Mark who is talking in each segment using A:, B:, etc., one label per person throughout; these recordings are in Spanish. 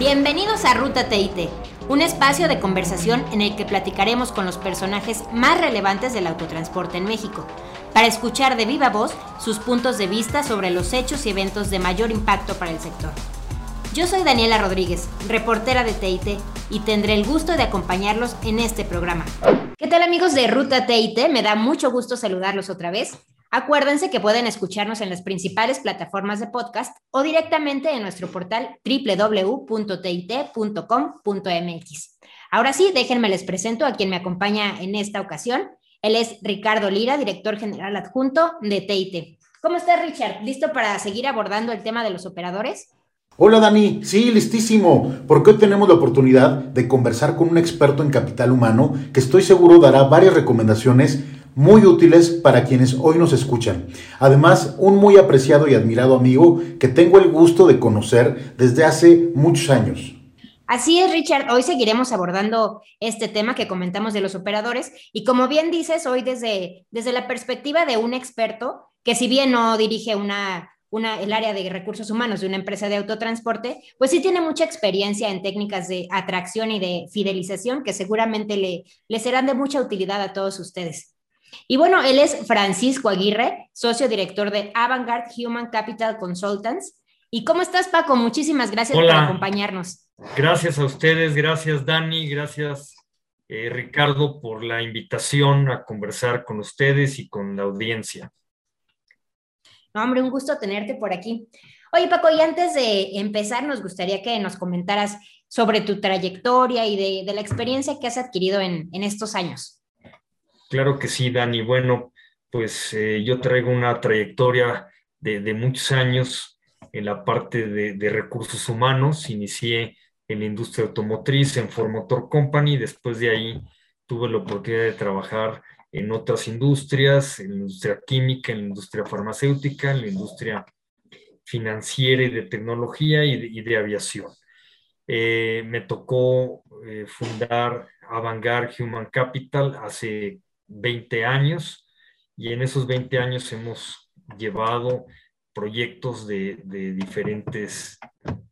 A: Bienvenidos a Ruta TIT, un espacio de conversación en el que platicaremos con los personajes más relevantes del autotransporte en México, para escuchar de viva voz sus puntos de vista sobre los hechos y eventos de mayor impacto para el sector. Yo soy Daniela Rodríguez, reportera de TIT, y tendré el gusto de acompañarlos en este programa. ¿Qué tal amigos de Ruta TIT? Me da mucho gusto saludarlos otra vez. Acuérdense que pueden escucharnos en las principales plataformas de podcast o directamente en nuestro portal www.tit.com.mx. Ahora sí, déjenme les presento a quien me acompaña en esta ocasión. Él es Ricardo Lira, director general adjunto de TIT. ¿Cómo estás, Richard? ¿Listo para seguir abordando el tema de los operadores?
B: Hola Dani, sí, listísimo, porque hoy tenemos la operadores de conversar con un experto en capital humano que estoy seguro dará varias recomendaciones muy útiles para quienes hoy nos escuchan. Además, un muy apreciado y admirado amigo que tengo el gusto de conocer desde hace muchos años.
A: Así es, Richard. Hoy seguiremos abordando este tema que comentamos de los operadores y como bien dices, hoy desde, desde la perspectiva de un experto que si bien no dirige una, una, el área de recursos humanos de una empresa de autotransporte, pues sí tiene mucha experiencia en técnicas de atracción y de fidelización que seguramente le, le serán de mucha utilidad a todos ustedes. Y bueno, él es Francisco Aguirre, socio director de Avantgarde Human Capital Consultants. ¿Y cómo estás, Paco? Muchísimas gracias por acompañarnos.
C: Gracias a ustedes, gracias Dani, gracias eh, Ricardo por la invitación a conversar con ustedes y con la audiencia.
A: No, hombre, un gusto tenerte por aquí. Oye, Paco, y antes de empezar, nos gustaría que nos comentaras sobre tu trayectoria y de, la experiencia que has adquirido en estos años.
C: Claro que sí, Dani. Bueno, pues eh, yo traigo una trayectoria de, muchos años en la parte de, recursos humanos. Inicié en la industria automotriz, en Ford Motor Company. Después de ahí tuve la oportunidad de trabajar en otras industrias, en la industria química, en la industria farmacéutica, en la industria financiera y de tecnología y de, aviación. Eh, me tocó eh, fundar Avangar Human Capital hace 20 años y en esos 20 años hemos llevado proyectos de, diferentes,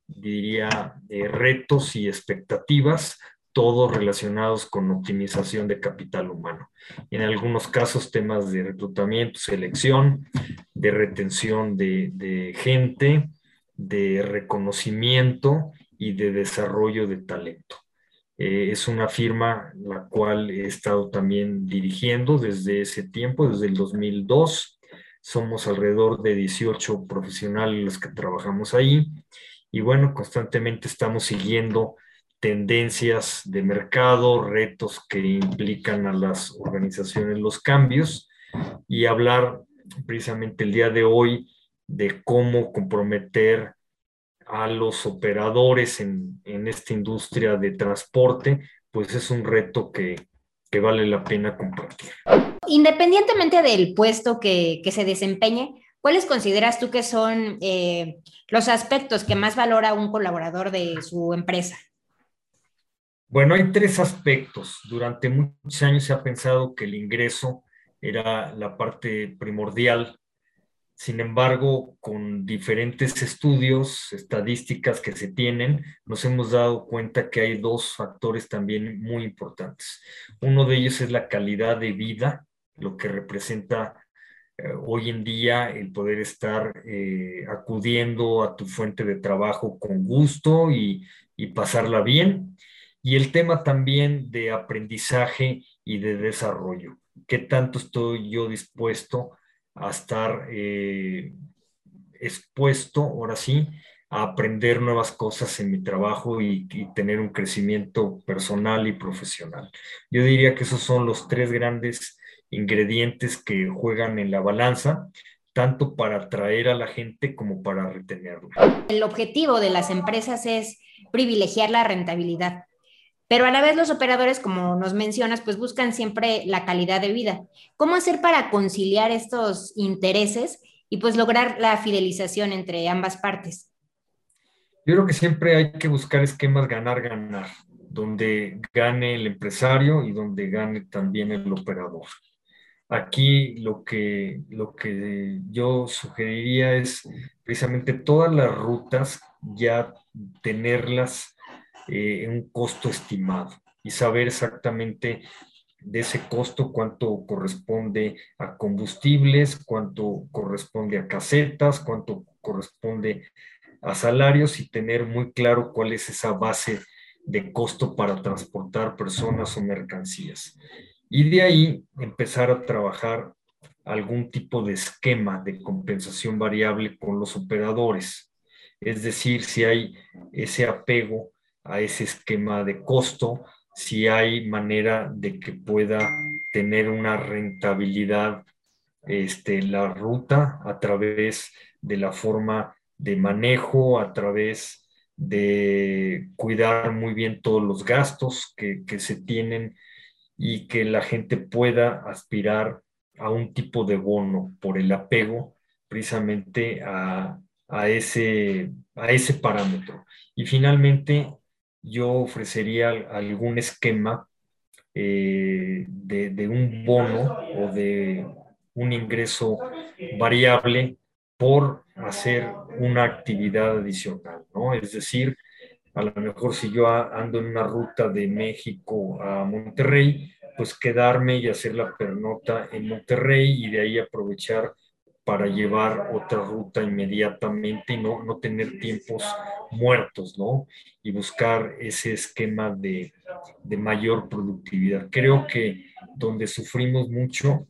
C: diría, retos y expectativas, todos relacionados con optimización de capital humano. En algunos casos temas de reclutamiento, selección, de retención de gente, de reconocimiento y de desarrollo de talento. Eh, es una firma la cual he estado también dirigiendo desde ese tiempo, desde el 2002. Somos alrededor de 18 profesionales los que trabajamos ahí y bueno, constantemente estamos siguiendo tendencias de mercado, retos que implican a las organizaciones los cambios y hablar precisamente el día de hoy de cómo comprometer a los operadores en, esta industria de transporte, pues es un reto que, vale la pena compartir.
A: Independientemente del puesto que, se desempeñe, ¿cuáles consideras tú que son eh, los aspectos que más valora un colaborador de su empresa?
C: Bueno, hay tres aspectos. Durante muchos años se ha pensado que el ingreso era la parte primordial sin embargo, con diferentes estudios, estadísticas que se tienen, nos hemos dado cuenta que hay dos factores también muy importantes. Uno de ellos es la calidad de vida, lo que representa eh, hoy en día el poder estar eh, acudiendo a tu fuente de trabajo con gusto y, y pasarla bien. Y el tema también de aprendizaje y de desarrollo. ¿Qué tanto estoy yo dispuesto a estar eh, expuesto, ahora sí, a aprender nuevas cosas en mi trabajo y, tener un crecimiento personal y profesional. Yo diría que esos son los tres grandes ingredientes que juegan en la balanza, tanto para atraer a la gente como para retenerla.
A: El objetivo de las empresas es privilegiar la rentabilidad. Pero a la vez los operadores, como nos mencionas, pues buscan siempre la calidad de vida. ¿Cómo hacer para conciliar estos intereses y pues lograr la fidelización entre ambas partes?
C: Yo creo que siempre hay que buscar esquemas ganar-ganar, donde gane el empresario y donde gane también el operador. Aquí lo que, lo que yo sugeriría es precisamente todas las rutas ya tenerlas eh, un costo estimado y saber exactamente de ese costo cuánto corresponde a combustibles, cuánto corresponde a casetas, cuánto corresponde a salarios y tener muy claro cuál es esa base de costo para transportar personas o mercancías. Y de ahí empezar a trabajar algún tipo de esquema de compensación variable con los operadores. Es decir, si hay ese apego a ese esquema de costo, si hay manera de que pueda tener una rentabilidad este, la ruta a través de la forma de manejo, a través de cuidar muy bien todos los gastos que, que se tienen y que la gente pueda aspirar a un tipo de bono por el apego precisamente a, ese, a ese parámetro. Y finalmente, yo ofrecería algún esquema eh, de, de, un bono o de un ingreso variable por hacer una actividad adicional, ¿no? Es decir, a lo mejor si yo ando en una ruta de México a Monterrey, pues quedarme y hacer la pernota en Monterrey y de ahí aprovechar para llevar otra ruta inmediatamente y no, no tener tiempos muertos, ¿no? Y buscar ese esquema de, de mayor productividad. Creo que donde sufrimos mucho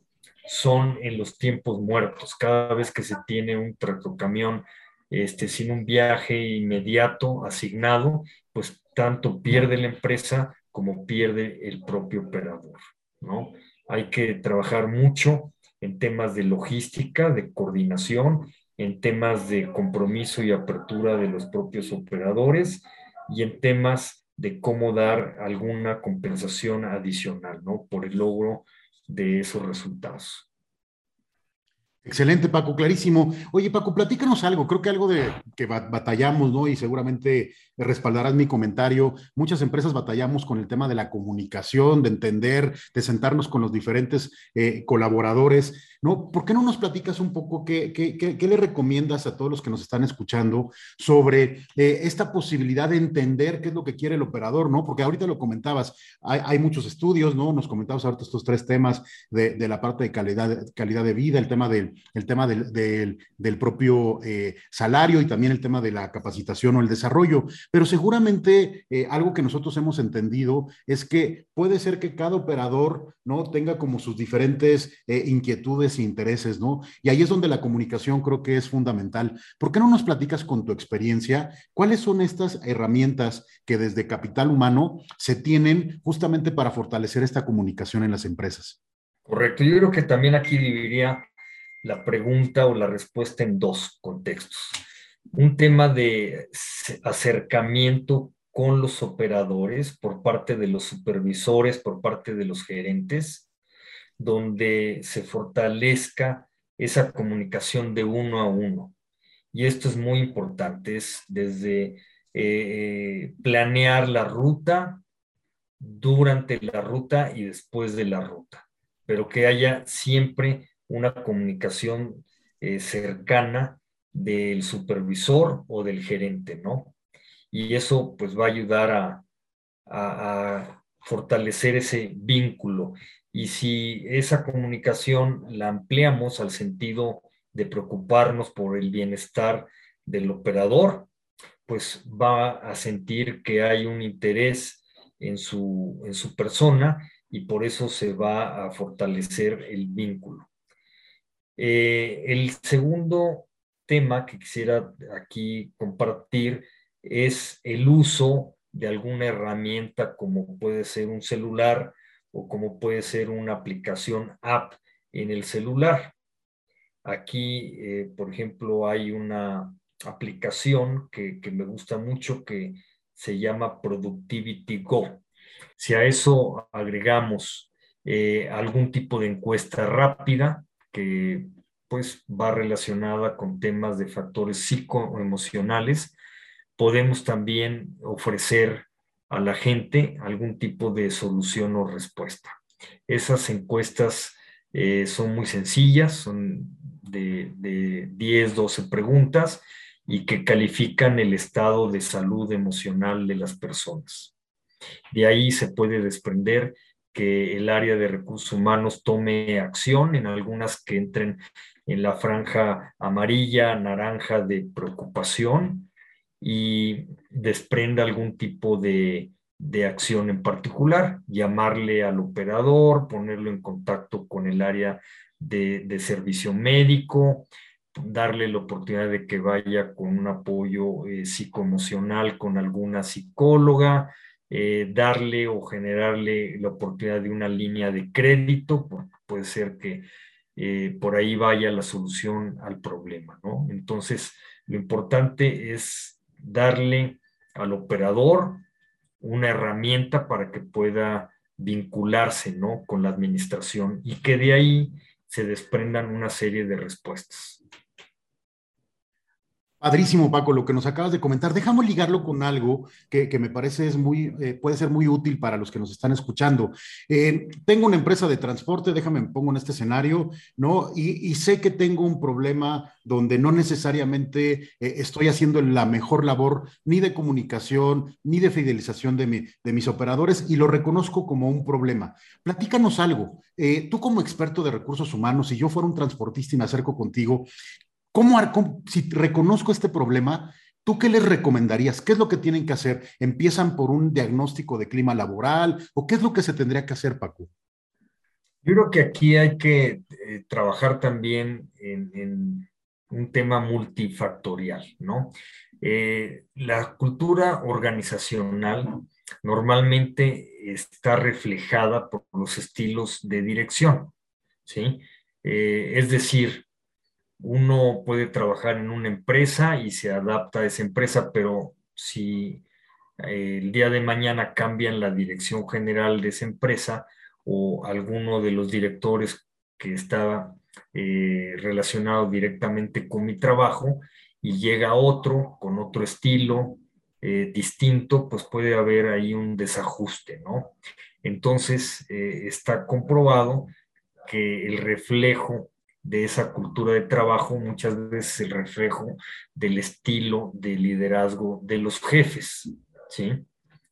C: son en los tiempos muertos. Cada vez que se tiene un tractocamión este, sin un viaje inmediato asignado, pues tanto pierde la empresa como pierde el propio operador, ¿no? Hay que trabajar mucho en temas de logística, de coordinación, en temas de compromiso y apertura de los propios operadores y en temas de cómo dar alguna compensación adicional, ¿no? Por el logro de esos resultados.
B: Excelente, Paco, clarísimo. Oye, Paco, platícanos algo. Creo que algo de que batallamos, ¿no? Y seguramente respaldarás mi comentario. Muchas empresas batallamos con el tema de la comunicación, de entender, de sentarnos con los diferentes eh, colaboradores, ¿no? ¿Por qué no nos platicas un poco qué, qué, qué, le recomiendas a todos los que nos están escuchando sobre eh, esta posibilidad de entender qué es lo que quiere el operador, ¿no? Porque ahorita lo comentabas, hay, hay muchos estudios, ¿no? Nos comentabas ahorita estos tres temas de, de la parte de calidad, calidad de vida, el tema del el tema del, del, propio eh, salario y también el tema de la capacitación o el desarrollo. Pero seguramente eh, algo que nosotros hemos entendido es que puede ser que cada operador no tenga como sus diferentes eh, inquietudes e intereses, ¿no? Y ahí es donde la comunicación creo que es fundamental. ¿Por qué no nos platicas con tu experiencia cuáles son estas herramientas que desde capital humano se tienen justamente para fortalecer esta comunicación en las empresas?
C: Correcto. Yo creo que también aquí dividiría la pregunta o la respuesta en dos contextos. Un tema de acercamiento con los operadores por parte de los supervisores, por parte de los gerentes, donde se fortalezca esa comunicación de uno a uno. Y esto es muy importante, es desde eh, planear la ruta, durante la ruta y después de la ruta, pero que haya siempre una comunicación eh, cercana del supervisor o del gerente, ¿no? Y eso pues va a ayudar a, fortalecer ese vínculo. Y si esa comunicación la ampliamos al sentido de preocuparnos por el bienestar del operador, pues va a sentir que hay un interés en su persona y por eso se va a fortalecer el vínculo. Eh, el segundo tema que quisiera aquí compartir es el uso de alguna herramienta como puede ser un celular o como puede ser una aplicación app en el celular. Aquí, eh, por ejemplo, hay una aplicación que, me gusta mucho que se llama Productivity Go. Si a eso agregamos eh, algún tipo de encuesta rápida, que pues va relacionada con temas de factores psicoemocionales, podemos también ofrecer a la gente algún tipo de solución o respuesta. Esas encuestas eh, son muy sencillas, son de, de 10, 12 preguntas y que califican el estado de salud emocional de las personas. De ahí se puede desprender que el área de recursos humanos tome acción en algunas que entren en la franja amarilla, naranja de preocupación y desprenda algún tipo de, acción en particular, llamarle al operador, ponerlo en contacto con el área de, servicio médico, darle la oportunidad de que vaya con un apoyo eh, psicoemocional con alguna psicóloga, eh, darle o generarle la oportunidad de una línea de crédito, puede ser que eh, por ahí vaya la solución al problema, ¿no? Entonces, lo importante es darle al operador una herramienta para que pueda vincularse, ¿no? Con la administración y que de ahí se desprendan una serie de respuestas.
B: Padrísimo, Paco, lo que nos acabas de comentar. Dejamos ligarlo con algo que, me parece es muy, eh, puede ser muy útil para los que nos están escuchando. Eh, tengo una empresa de transporte, déjame, me pongo en este escenario, ¿no? Y, sé que tengo un problema donde no necesariamente eh, estoy haciendo la mejor labor ni de comunicación, ni de fidelización de, de mis operadores y lo reconozco como un problema. Platícanos algo. tú como experto de recursos humanos, si yo fuera un transportista y me acerco contigo, ¿Cómo, si reconozco este problema, ¿tú qué les recomendarías? ¿Qué es lo que tienen que hacer? ¿Empiezan por un diagnóstico de clima laboral o qué es lo que se tendría que hacer, Paco?
C: Yo creo que aquí hay que eh, trabajar también en, un tema multifactorial, ¿no? Eh, la cultura organizacional normalmente está reflejada por los estilos de dirección, ¿sí? Eh, es decir, uno puede trabajar en una empresa y se adapta a esa empresa, pero si eh, el día de mañana cambian la dirección general de esa empresa o alguno de los directores que está eh, relacionado directamente con mi trabajo y llega otro con otro estilo eh, distinto, pues puede haber ahí un desajuste, ¿no? Entonces, está comprobado que el reflejo de esa cultura de trabajo muchas veces el reflejo del estilo de liderazgo de los jefes, ¿sí?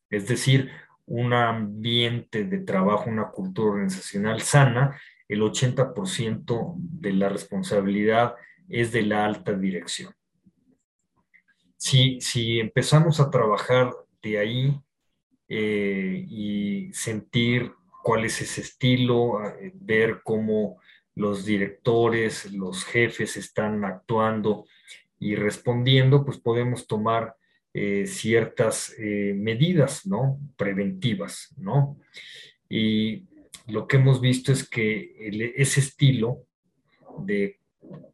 C: Es decir, un ambiente de trabajo, una cultura organizacional sana, el 80% de la responsabilidad es de la alta dirección. Si, si empezamos a trabajar de ahí eh, y sentir cuál es ese estilo, eh, ver cómo los directores, los jefes están actuando y respondiendo, pues podemos tomar eh, ciertas eh, medidas, ¿no? Preventivas, ¿no? Y lo que hemos visto es que ese estilo de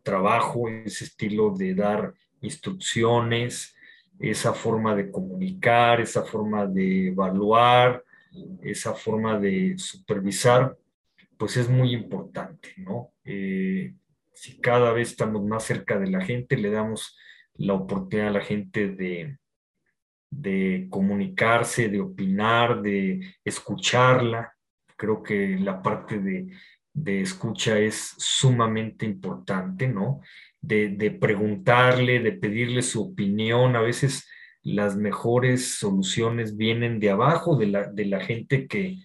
C: trabajo, ese estilo de dar instrucciones, esa forma de comunicar, esa forma de evaluar, esa forma de supervisar, pues es muy importante, ¿no? Eh, si cada vez estamos más cerca de la gente, le damos la oportunidad a la gente de, de comunicarse, de opinar, de escucharla. Creo que la parte de, de escucha es sumamente importante, ¿no? De, de, preguntarle, de pedirle su opinión. A veces las mejores soluciones vienen de abajo, de la, de la gente que,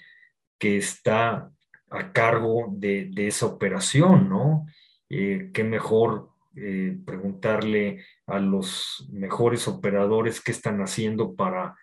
C: que está a cargo de, esa operación, ¿no? Eh, qué mejor eh, preguntarle a los mejores operadores qué están haciendo para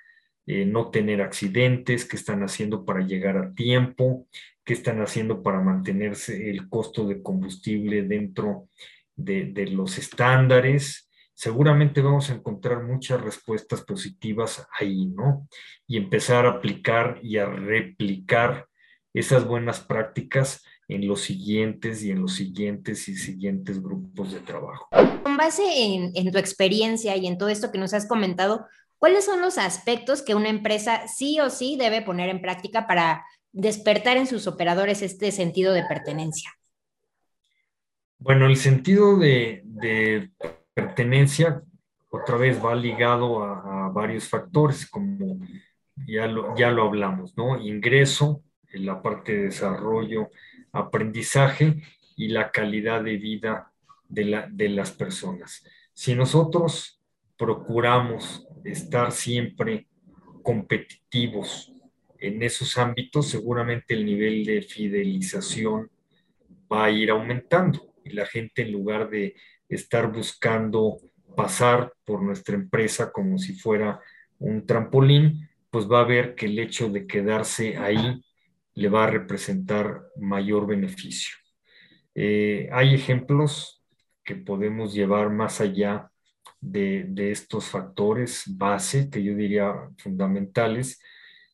C: eh, no tener accidentes, qué están haciendo para llegar a tiempo, qué están haciendo para mantenerse el costo de combustible dentro de, de los estándares. Seguramente vamos a encontrar muchas respuestas positivas ahí, ¿no? Y empezar a aplicar y a replicar esas buenas prácticas en los siguientes y en los siguientes y siguientes grupos de trabajo.
A: Con base en, tu experiencia y en todo esto que nos has comentado, ¿cuáles son los aspectos que una empresa sí o sí debe poner en práctica para despertar en sus operadores este sentido de pertenencia?
C: Bueno, el sentido de, pertenencia otra vez va ligado a, varios factores, como ya lo, ya lo hablamos, ¿no? Ingreso, la parte de desarrollo, aprendizaje y la calidad de vida de, la, de las personas. Si nosotros procuramos estar siempre competitivos en esos ámbitos, seguramente el nivel de fidelización va a ir aumentando y la gente en lugar de estar buscando pasar por nuestra empresa como si fuera un trampolín, pues va a ver que el hecho de quedarse ahí le va a representar mayor beneficio. Eh, hay ejemplos que podemos llevar más allá de, de, estos factores base, que yo diría fundamentales,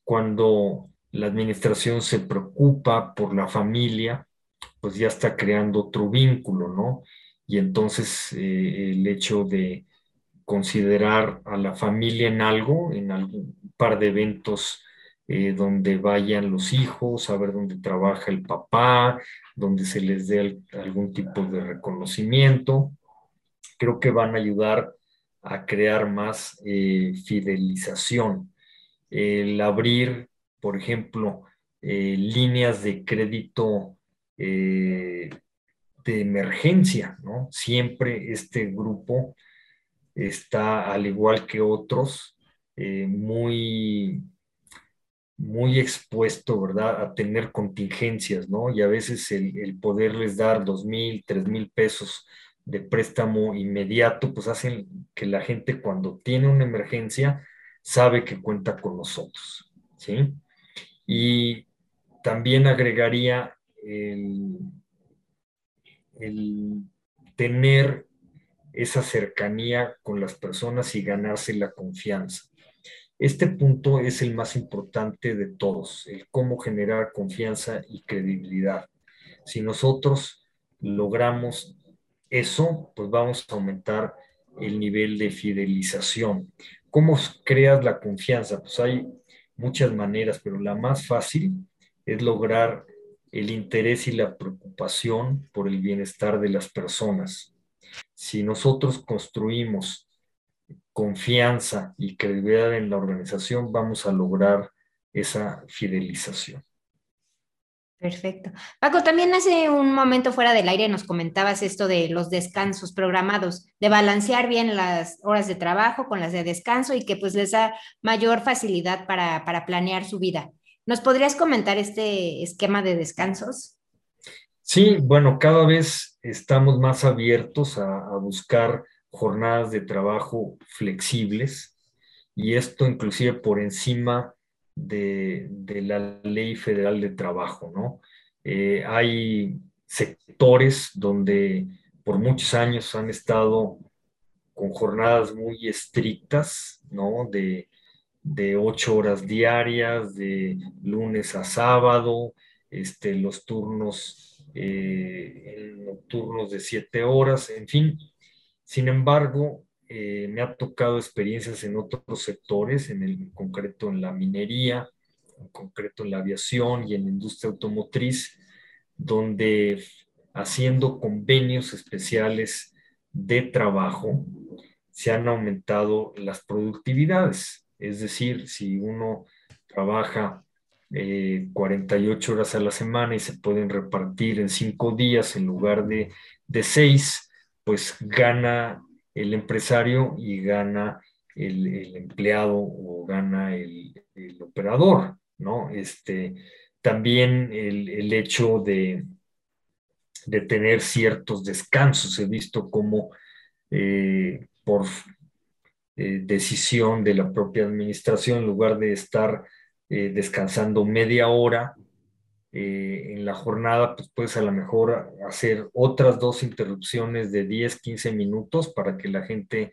C: cuando la administración se preocupa por la familia, pues ya está creando otro vínculo, ¿no? Y entonces eh, el hecho de considerar a la familia en algo, en algún par de eventos eh, donde vayan los hijos, a ver dónde trabaja el papá, donde se les dé algún tipo de reconocimiento, creo que van a ayudar a crear más eh, fidelización. El abrir, por ejemplo, líneas de crédito eh, de emergencia, ¿no? Siempre este grupo está, al igual que otros, eh, muy, muy expuesto, ¿verdad?, a tener contingencias, ¿no? Y a veces el, poderles dar dos mil, tres mil pesos de préstamo inmediato, pues hacen que la gente cuando tiene una emergencia sabe que cuenta con nosotros, ¿sí? Y también agregaría el, tener esa cercanía con las personas y ganarse la confianza. Este punto es el más importante de todos, el cómo generar confianza y credibilidad. Si nosotros logramos eso, pues vamos a aumentar el nivel de fidelización. ¿Cómo creas la confianza? Pues hay muchas maneras, pero la más fácil es lograr el interés y la preocupación por el bienestar de las personas. Si nosotros construimos confianza y credibilidad en la organización, vamos a lograr esa fidelización.
A: Perfecto. Paco, también hace un momento fuera del aire nos comentabas esto de los descansos programados, de balancear bien las horas de trabajo con las de descanso y que pues les da mayor facilidad para, para planear su vida. ¿Nos podrías comentar este esquema de descansos?
C: Sí, bueno, cada vez estamos más abiertos a, buscar jornadas de trabajo flexibles y esto inclusive por encima de, la ley federal de trabajo, ¿no? Eh, hay sectores donde por muchos años han estado con jornadas muy estrictas, ¿no? De, de ocho horas diarias, de lunes a sábado, este, los turnos eh, nocturnos de siete horas, en fin. Sin embargo, eh, me ha tocado experiencias en otros sectores, en el concreto en la minería, en concreto en la aviación y en la industria automotriz, donde haciendo convenios especiales de trabajo se han aumentado las productividades. Es decir, si uno trabaja 48 eh, horas a la semana y se pueden repartir en cinco días en lugar de, de seis, pues gana el empresario y gana el, empleado o gana el, operador, ¿no? Este, también el, hecho de, de, tener ciertos descansos. He visto como eh, por eh, decisión de la propia administración, en lugar de estar eh, descansando media hora eh, en la jornada, pues puedes a lo mejor hacer otras dos interrupciones de 10, 15 minutos para que la gente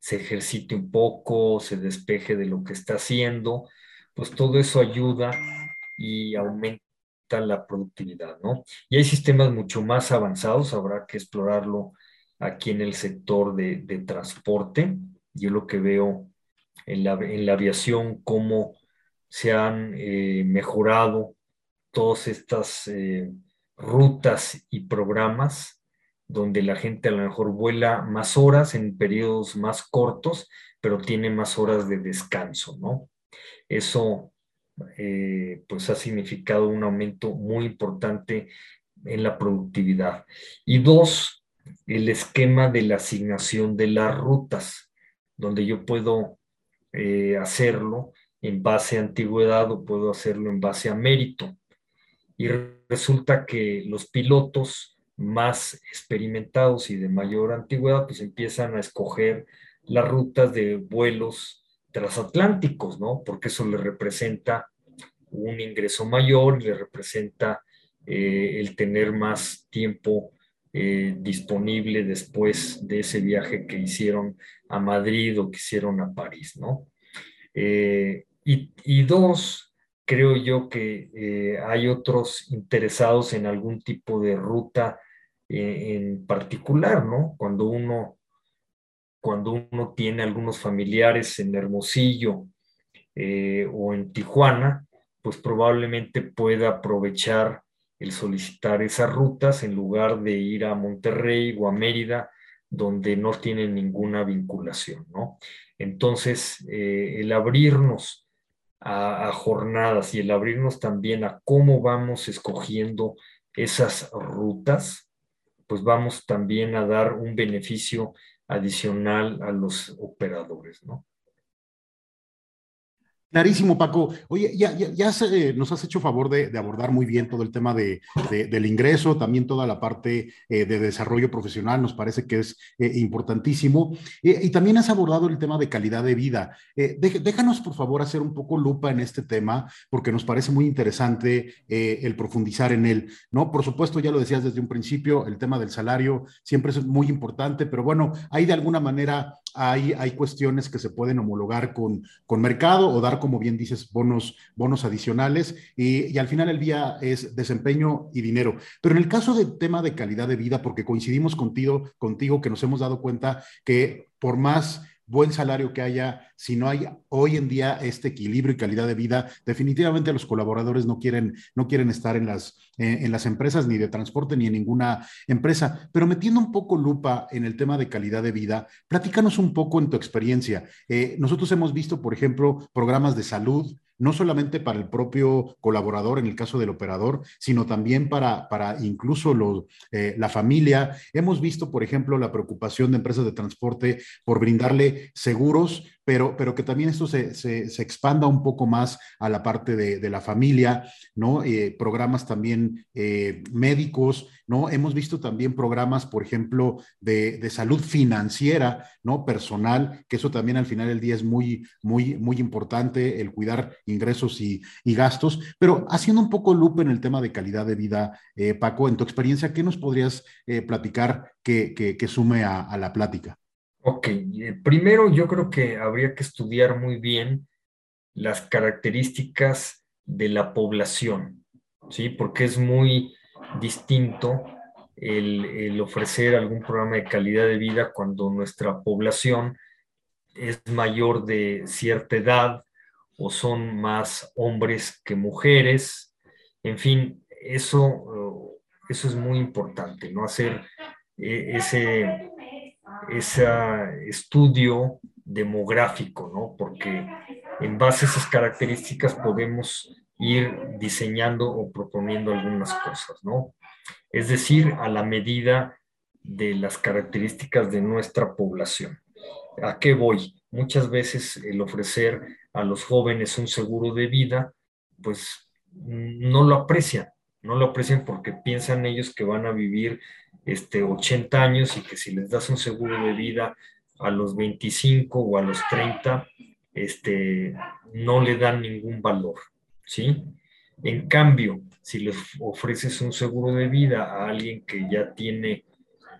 C: se ejercite un poco, se despeje de lo que está haciendo, pues todo eso ayuda y aumenta la productividad, ¿no? Y hay sistemas mucho más avanzados, habrá que explorarlo aquí en el sector de, transporte, yo lo que veo en la, aviación, cómo se han eh, mejorado todas estas eh, rutas y programas donde la gente a lo mejor vuela más horas en periodos más cortos, pero tiene más horas de descanso, ¿no? Eso eh, pues ha significado un aumento muy importante en la productividad. Y dos, el esquema de la asignación de las rutas donde yo puedo eh, hacerlo en base a antigüedad o puedo hacerlo en base a mérito. Y resulta que los pilotos más experimentados y de mayor antigüedad, pues empiezan a escoger las rutas de vuelos transatlánticos, ¿no? Porque eso le representa un ingreso mayor, le representa eh, el tener más tiempo eh, disponible después de ese viaje que hicieron a Madrid o que hicieron a París, ¿no? Eh, y, dos, creo yo que hay otros interesados en algún tipo de ruta en particular, ¿no? Cuando uno, cuando uno tiene algunos familiares en Hermosillo o en Tijuana, pues probablemente pueda aprovechar el solicitar esas rutas en lugar de ir a Monterrey o a Mérida, donde no tienen ninguna vinculación, ¿no? Entonces, eh, el abrirnos a, jornadas y el abrirnos también a cómo vamos escogiendo esas rutas, pues vamos también a dar un beneficio adicional a los operadores, ¿no?
B: Clarísimo, Paco. Oye, ya, ya, nos has hecho favor de, abordar muy bien todo el tema de, del ingreso, también toda la parte eh, de desarrollo profesional, nos parece que es eh, importantísimo. Eh, y también has abordado el tema de calidad de vida. déjanos, por favor, hacer un poco lupa en este tema, porque nos parece muy interesante el profundizar en él, ¿no? Por supuesto, ya lo decías desde un principio, el tema del salario siempre es muy importante, pero bueno, hay de alguna manera hay, hay cuestiones que se pueden homologar con, con mercado o dar, como bien dices, bonos, bonos adicionales y, y, al final el día es desempeño y dinero. Pero en el caso del tema de calidad de vida, porque coincidimos contigo, contigo que nos hemos dado cuenta que por más buen salario que haya, si no hay hoy en día este equilibrio y calidad de vida, definitivamente los colaboradores no quieren, no quieren estar en las, eh, en las empresas ni de transporte ni en ninguna empresa. Pero metiendo un poco lupa en el tema de calidad de vida, platícanos un poco en tu experiencia. Eh, nosotros hemos visto, por ejemplo, programas de salud, no solamente para el propio colaborador en el caso del operador, sino también para, para incluso eh, la familia. Hemos visto, por ejemplo, la preocupación de empresas de transporte por brindarle seguros pero, pero que también esto se, se, expanda un poco más a la parte de, la familia, ¿no? Eh, programas también eh, médicos, ¿no? Hemos visto también programas, por ejemplo, de, de, salud financiera, ¿no? Personal, que eso también al final del día es muy, muy, muy importante, el cuidar ingresos y, y gastos, pero haciendo un poco loop en el tema de calidad de vida, eh, Paco, en tu experiencia, ¿qué nos podrías platicar que, que, sume a la plática?
C: Ok, eh, primero yo creo que habría que estudiar muy bien las características de la población, ¿sí? Porque es muy distinto el, ofrecer algún programa de calidad de vida cuando nuestra población es mayor de cierta edad o son más hombres que mujeres. En fin, eso, eso es muy importante, ¿no? Hacer eh, ese ese estudio demográfico, ¿no? Porque en base a esas características podemos ir diseñando o proponiendo algunas cosas, ¿no? Es decir, a la medida de las características de nuestra población. ¿A qué voy? Muchas veces el ofrecer a los jóvenes un seguro de vida, pues no lo aprecian, no lo aprecian porque piensan ellos que van a vivir este, 80 años y que si les das un seguro de vida a los 25 o a los 30, este, no le dan ningún valor, ¿sí? En cambio, si les ofreces un seguro de vida a alguien que ya tiene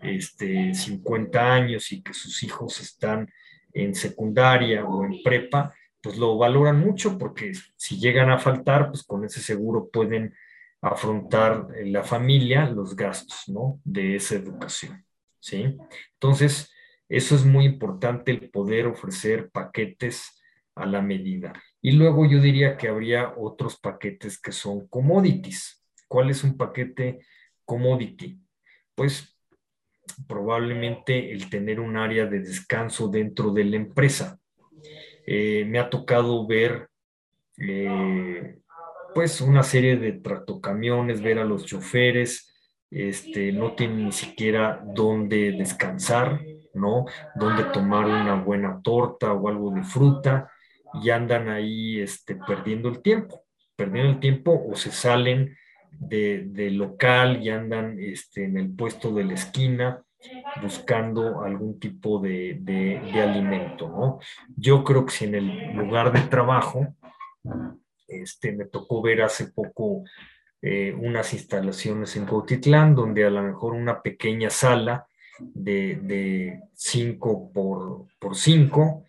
C: este, 50 años y que sus hijos están en secundaria o en prepa, pues lo valoran mucho porque si llegan a faltar, pues con ese seguro pueden afrontar la familia los gastos, ¿no? De esa educación, ¿sí? Entonces, eso es muy importante, el poder ofrecer paquetes a la medida. Y luego yo diría que habría otros paquetes que son commodities. ¿Cuál es un paquete commodity? Pues probablemente el tener un área de descanso dentro de la empresa. Eh, me ha tocado ver eh, pues una serie de tractocamiones, ver a los choferes, este, no tienen ni siquiera dónde descansar, ¿no? Donde tomar una buena torta o algo de fruta y andan ahí este, perdiendo el tiempo, perdiendo el tiempo o se salen de, local y andan este, en el puesto de la esquina buscando algún tipo de, de, alimento, ¿no? Yo creo que si en el lugar de trabajo, este, me tocó ver hace poco eh, unas instalaciones en Cotitlán, donde a lo mejor una pequeña sala de 5 por 5,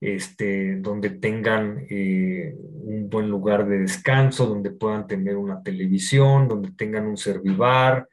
C: este, donde tengan eh, un buen lugar de descanso, donde puedan tener una televisión, donde tengan un servivar,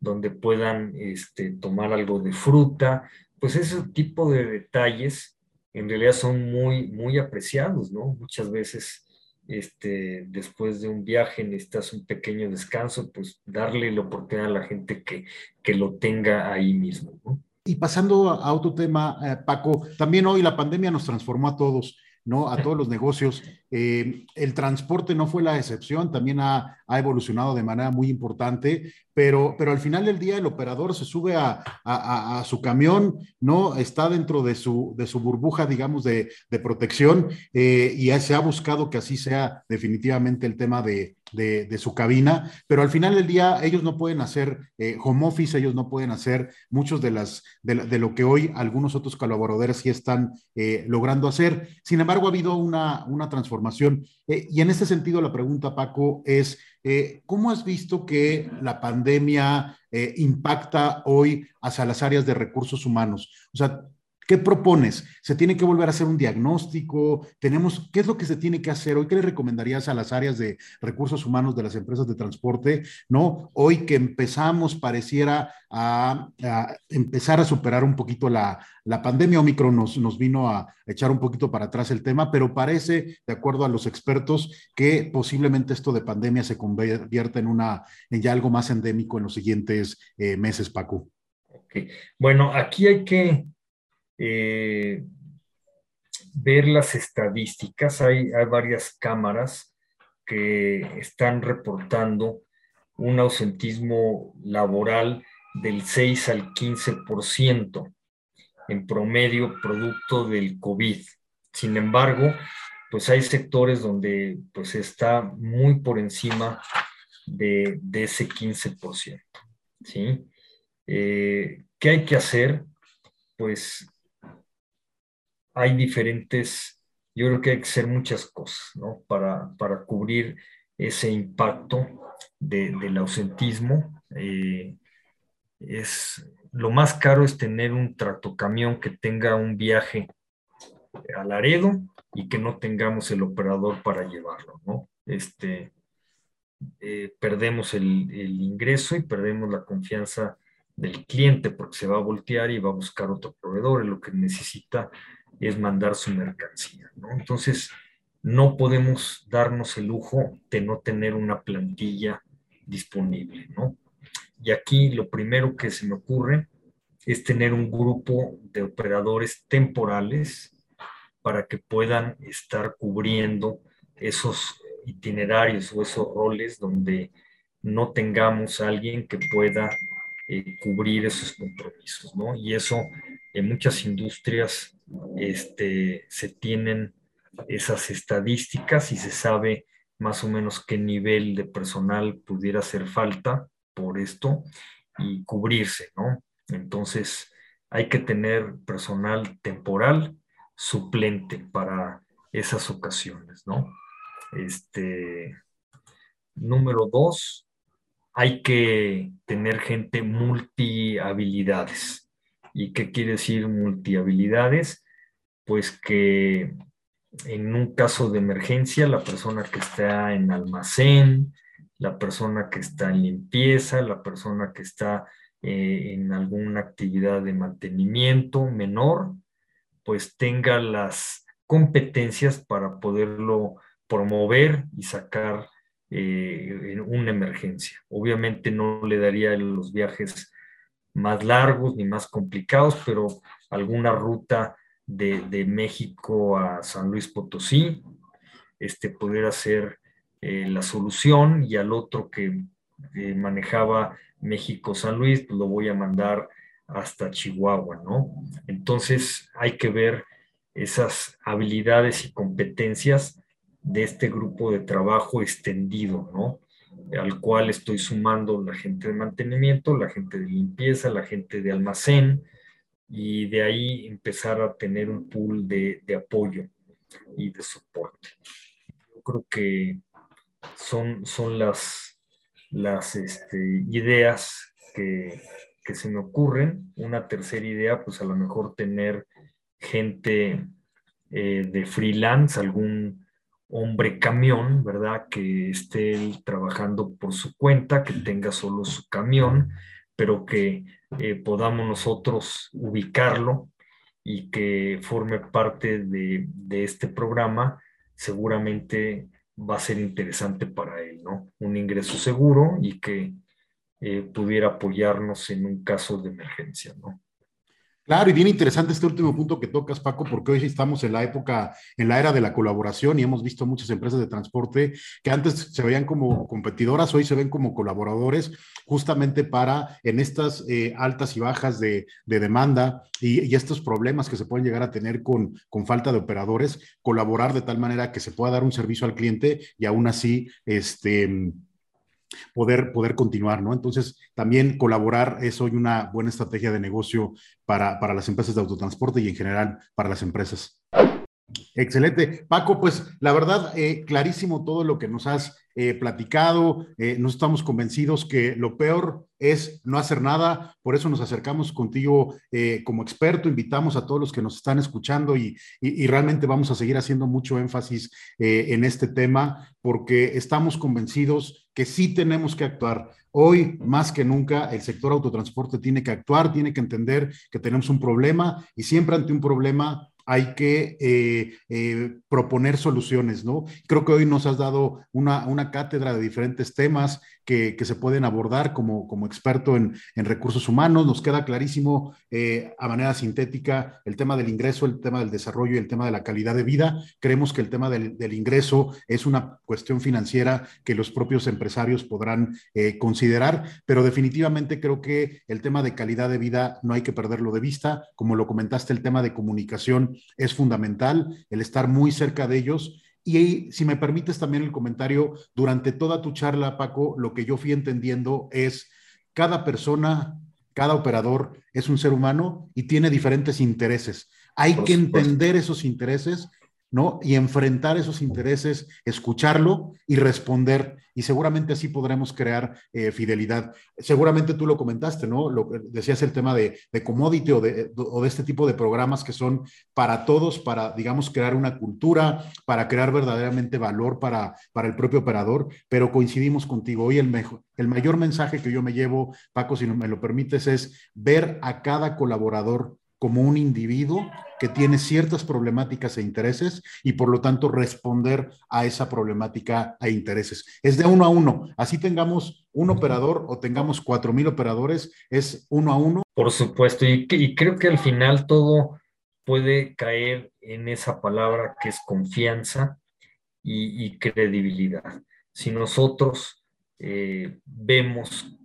C: donde puedan este, tomar algo de fruta, pues ese tipo de detalles en realidad son muy, muy apreciados, ¿no? Muchas veces, este, después de un viaje necesitas un pequeño descanso, pues darle la oportunidad a la gente que, que lo tenga ahí mismo.
B: Y pasando a otro tema, eh, Paco, también hoy la pandemia nos transformó a todos. ¿No? A todos los negocios. Eh, el transporte no fue la excepción, también ha, ha, evolucionado de manera muy importante, pero, pero al final del día el operador se sube a, a, su camión, ¿no? Está dentro de su, de su burbuja, digamos, de, de protección eh, y se ha buscado que así sea definitivamente el tema de, de, su cabina, pero al final del día ellos no pueden hacer eh, home office, ellos no pueden hacer muchos de, las, de, lo que hoy algunos otros colaboradores sí están eh, logrando hacer. Sin embargo, ha habido una, una transformación. Eh, y en este sentido, la pregunta, Paco, es, eh, ¿cómo has visto que la pandemia impacta hoy hacia las áreas de recursos humanos? O sea, ¿Qué propones? ¿Se tiene que volver a hacer un diagnóstico? ¿Tenemos, ¿Qué es lo que se tiene que hacer hoy? ¿Qué le recomendarías a las áreas de recursos humanos de las empresas de transporte? ¿No? Hoy que empezamos, pareciera a, empezar a superar un poquito la, la pandemia. Omicron nos, nos vino a echar un poquito para atrás el tema, pero parece, de acuerdo a los expertos, que posiblemente esto de pandemia se convierta en, una, en ya algo más endémico en los siguientes eh, meses, Paco.
C: Okay. Bueno, aquí hay que eh, ver las estadísticas. Hay, hay varias cámaras que están reportando un ausentismo laboral del 6 al 15% en promedio producto del COVID. Sin embargo, pues hay sectores donde pues está muy por encima de, ese 15%. ¿sí? Eh, ¿Qué hay que hacer? Pues hay diferentes, yo creo que hay que hacer muchas cosas, ¿no? Para, para cubrir ese impacto del ausentismo. Eh, es, lo más caro es tener un tractocamión que tenga un viaje a Laredo y que no tengamos el operador para llevarlo, ¿no? Este, eh, perdemos el, el, ingreso y perdemos la confianza del cliente porque se va a voltear y va a buscar otro proveedor, es lo que necesita es mandar su mercancía, ¿no? Entonces, no podemos darnos el lujo de no tener una plantilla disponible, ¿no? Y aquí lo primero que se me ocurre es tener un grupo de operadores temporales para que puedan estar cubriendo esos itinerarios o esos roles donde no tengamos alguien que pueda eh, cubrir esos compromisos, ¿no? Y eso en muchas industrias este, se tienen esas estadísticas y se sabe más o menos qué nivel de personal pudiera hacer falta por esto y cubrirse, ¿no? Entonces, hay que tener personal temporal suplente para esas ocasiones, ¿no? Este, número dos, hay que tener gente multi habilidades. ¿Y qué quiere decir multihabilidades? Pues que en un caso de emergencia, la persona que está en almacén, la persona que está en limpieza, la persona que está eh, en alguna actividad de mantenimiento menor, pues tenga las competencias para poderlo promover y sacar eh, en una emergencia. Obviamente no le daría los viajes más largos ni más complicados, pero alguna ruta de, de México a San Luis Potosí, este, pudiera ser eh, la solución y al otro que manejaba México-San Luis, pues lo voy a mandar hasta Chihuahua, ¿no? Entonces hay que ver esas habilidades y competencias de este grupo de trabajo extendido, ¿no? Al cual estoy sumando la gente de mantenimiento, la gente de limpieza, la gente de almacén, y de ahí empezar a tener un pool de, apoyo y de soporte. Yo creo que son, son las, las este, ideas que, que se me ocurren. Una tercera idea, pues a lo mejor tener gente eh, de freelance, algún hombre camión, ¿verdad? Que esté trabajando por su cuenta, que tenga solo su camión, pero que eh, podamos nosotros ubicarlo y que forme parte de, este programa, seguramente va a ser interesante para él, ¿no? Un ingreso seguro y que eh, pudiera apoyarnos en un caso de emergencia, ¿no?
B: Claro, y bien interesante este último punto que tocas, Paco, porque hoy estamos en la época, en la era de la colaboración y hemos visto muchas empresas de transporte que antes se veían como competidoras, hoy se ven como colaboradores, justamente para en estas eh, altas y bajas de, demanda y, estos problemas que se pueden llegar a tener con, con falta de operadores, colaborar de tal manera que se pueda dar un servicio al cliente y aún así, este poder, poder continuar, ¿no? Entonces, también colaborar es hoy una buena estrategia de negocio para, para las empresas de autotransporte y en general para las empresas. Excelente. Paco, pues la verdad, eh, clarísimo todo lo que nos has eh, platicado. Eh, nos estamos convencidos que lo peor es no hacer nada. Por eso nos acercamos contigo como experto. Invitamos a todos los que nos están escuchando y, y realmente vamos a seguir haciendo mucho énfasis en este tema porque estamos convencidos que sí tenemos que actuar. Hoy, más que nunca, el sector autotransporte tiene que actuar, tiene que entender que tenemos un problema y siempre ante un problema hay que eh, eh, proponer soluciones, ¿no? Creo que hoy nos has dado una, una cátedra de diferentes temas que, que, se pueden abordar como, como experto en, en recursos humanos. Nos queda clarísimo eh, a manera sintética el tema del ingreso, el tema del desarrollo y el tema de la calidad de vida. Creemos que el tema del, del ingreso es una cuestión financiera que los propios empresarios podrán considerar, pero definitivamente creo que el tema de calidad de vida no hay que perderlo de vista. Como lo comentaste, el tema de comunicación es fundamental, el estar muy cerca de ellos. Y si me permites también el comentario, durante toda tu charla, Paco, lo que yo fui entendiendo es cada persona, cada operador es un ser humano y tiene diferentes intereses. Hay que entender esos intereses ¿no? Y enfrentar esos intereses, escucharlo y responder. Y seguramente así podremos crear eh, fidelidad. Seguramente tú lo comentaste, ¿no? Lo, decías el tema de, de commodity o de, o de, este tipo de programas que son para todos, para, digamos, crear una cultura, para crear verdaderamente valor para, para el propio operador. Pero coincidimos contigo. Hoy el, mejor, el mayor mensaje que yo me llevo, Paco, si me lo permites, es ver a cada colaborador como un individuo que tiene ciertas problemáticas e intereses y por lo tanto responder a esa problemática e intereses. Es de uno a uno. Así tengamos un operador o tengamos cuatro mil operadores, es uno a uno.
C: Por supuesto, y, creo que al final todo puede caer en esa palabra que es confianza y, credibilidad. Si nosotros eh, vemos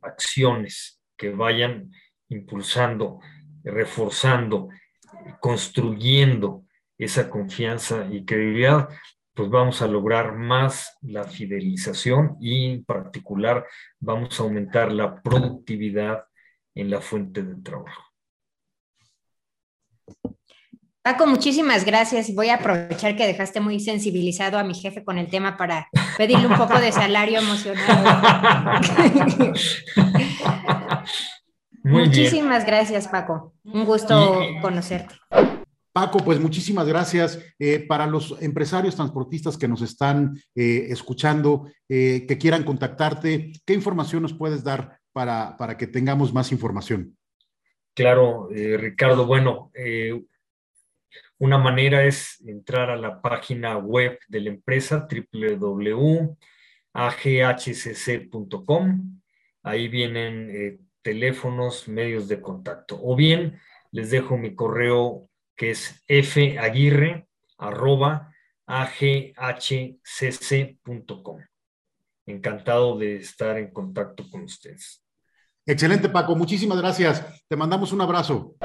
C: acciones que vayan impulsando reforzando, construyendo esa confianza y credibilidad, pues vamos a lograr más la fidelización y en particular vamos a aumentar la productividad en la fuente de trabajo.
A: Paco, muchísimas gracias. Voy a aprovechar que dejaste muy sensibilizado a mi jefe con el tema para pedirle un poco de salario emocional. muchísimas gracias, Paco. Un gusto conocerte.
B: Paco, pues muchísimas gracias. Eh, para los empresarios transportistas que nos están eh, escuchando, eh, que quieran contactarte, ¿qué información nos puedes dar para, para que tengamos más información?
C: Claro, Ricardo. Bueno, una manera es entrar a la página web de la empresa www.aghcc.com. Ahí vienen teléfonos, medios de contacto. O bien les dejo mi correo que es faguirre.aghcc.com. Encantado de estar en contacto con ustedes.
B: Excelente, Paco. Muchísimas gracias. Te mandamos un abrazo.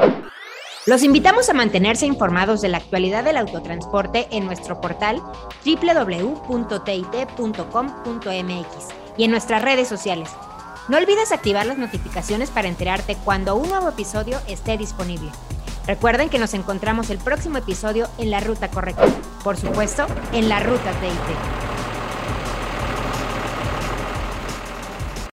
A: Los invitamos a mantenerse informados de la actualidad del autotransporte en nuestro portal www.tit.com.mx y en nuestras redes sociales. No olvides activar las notificaciones para enterarte cuando un nuevo episodio esté disponible. Recuerden que nos encontramos el próximo episodio en la ruta correcta, por supuesto, en la ruta TIT.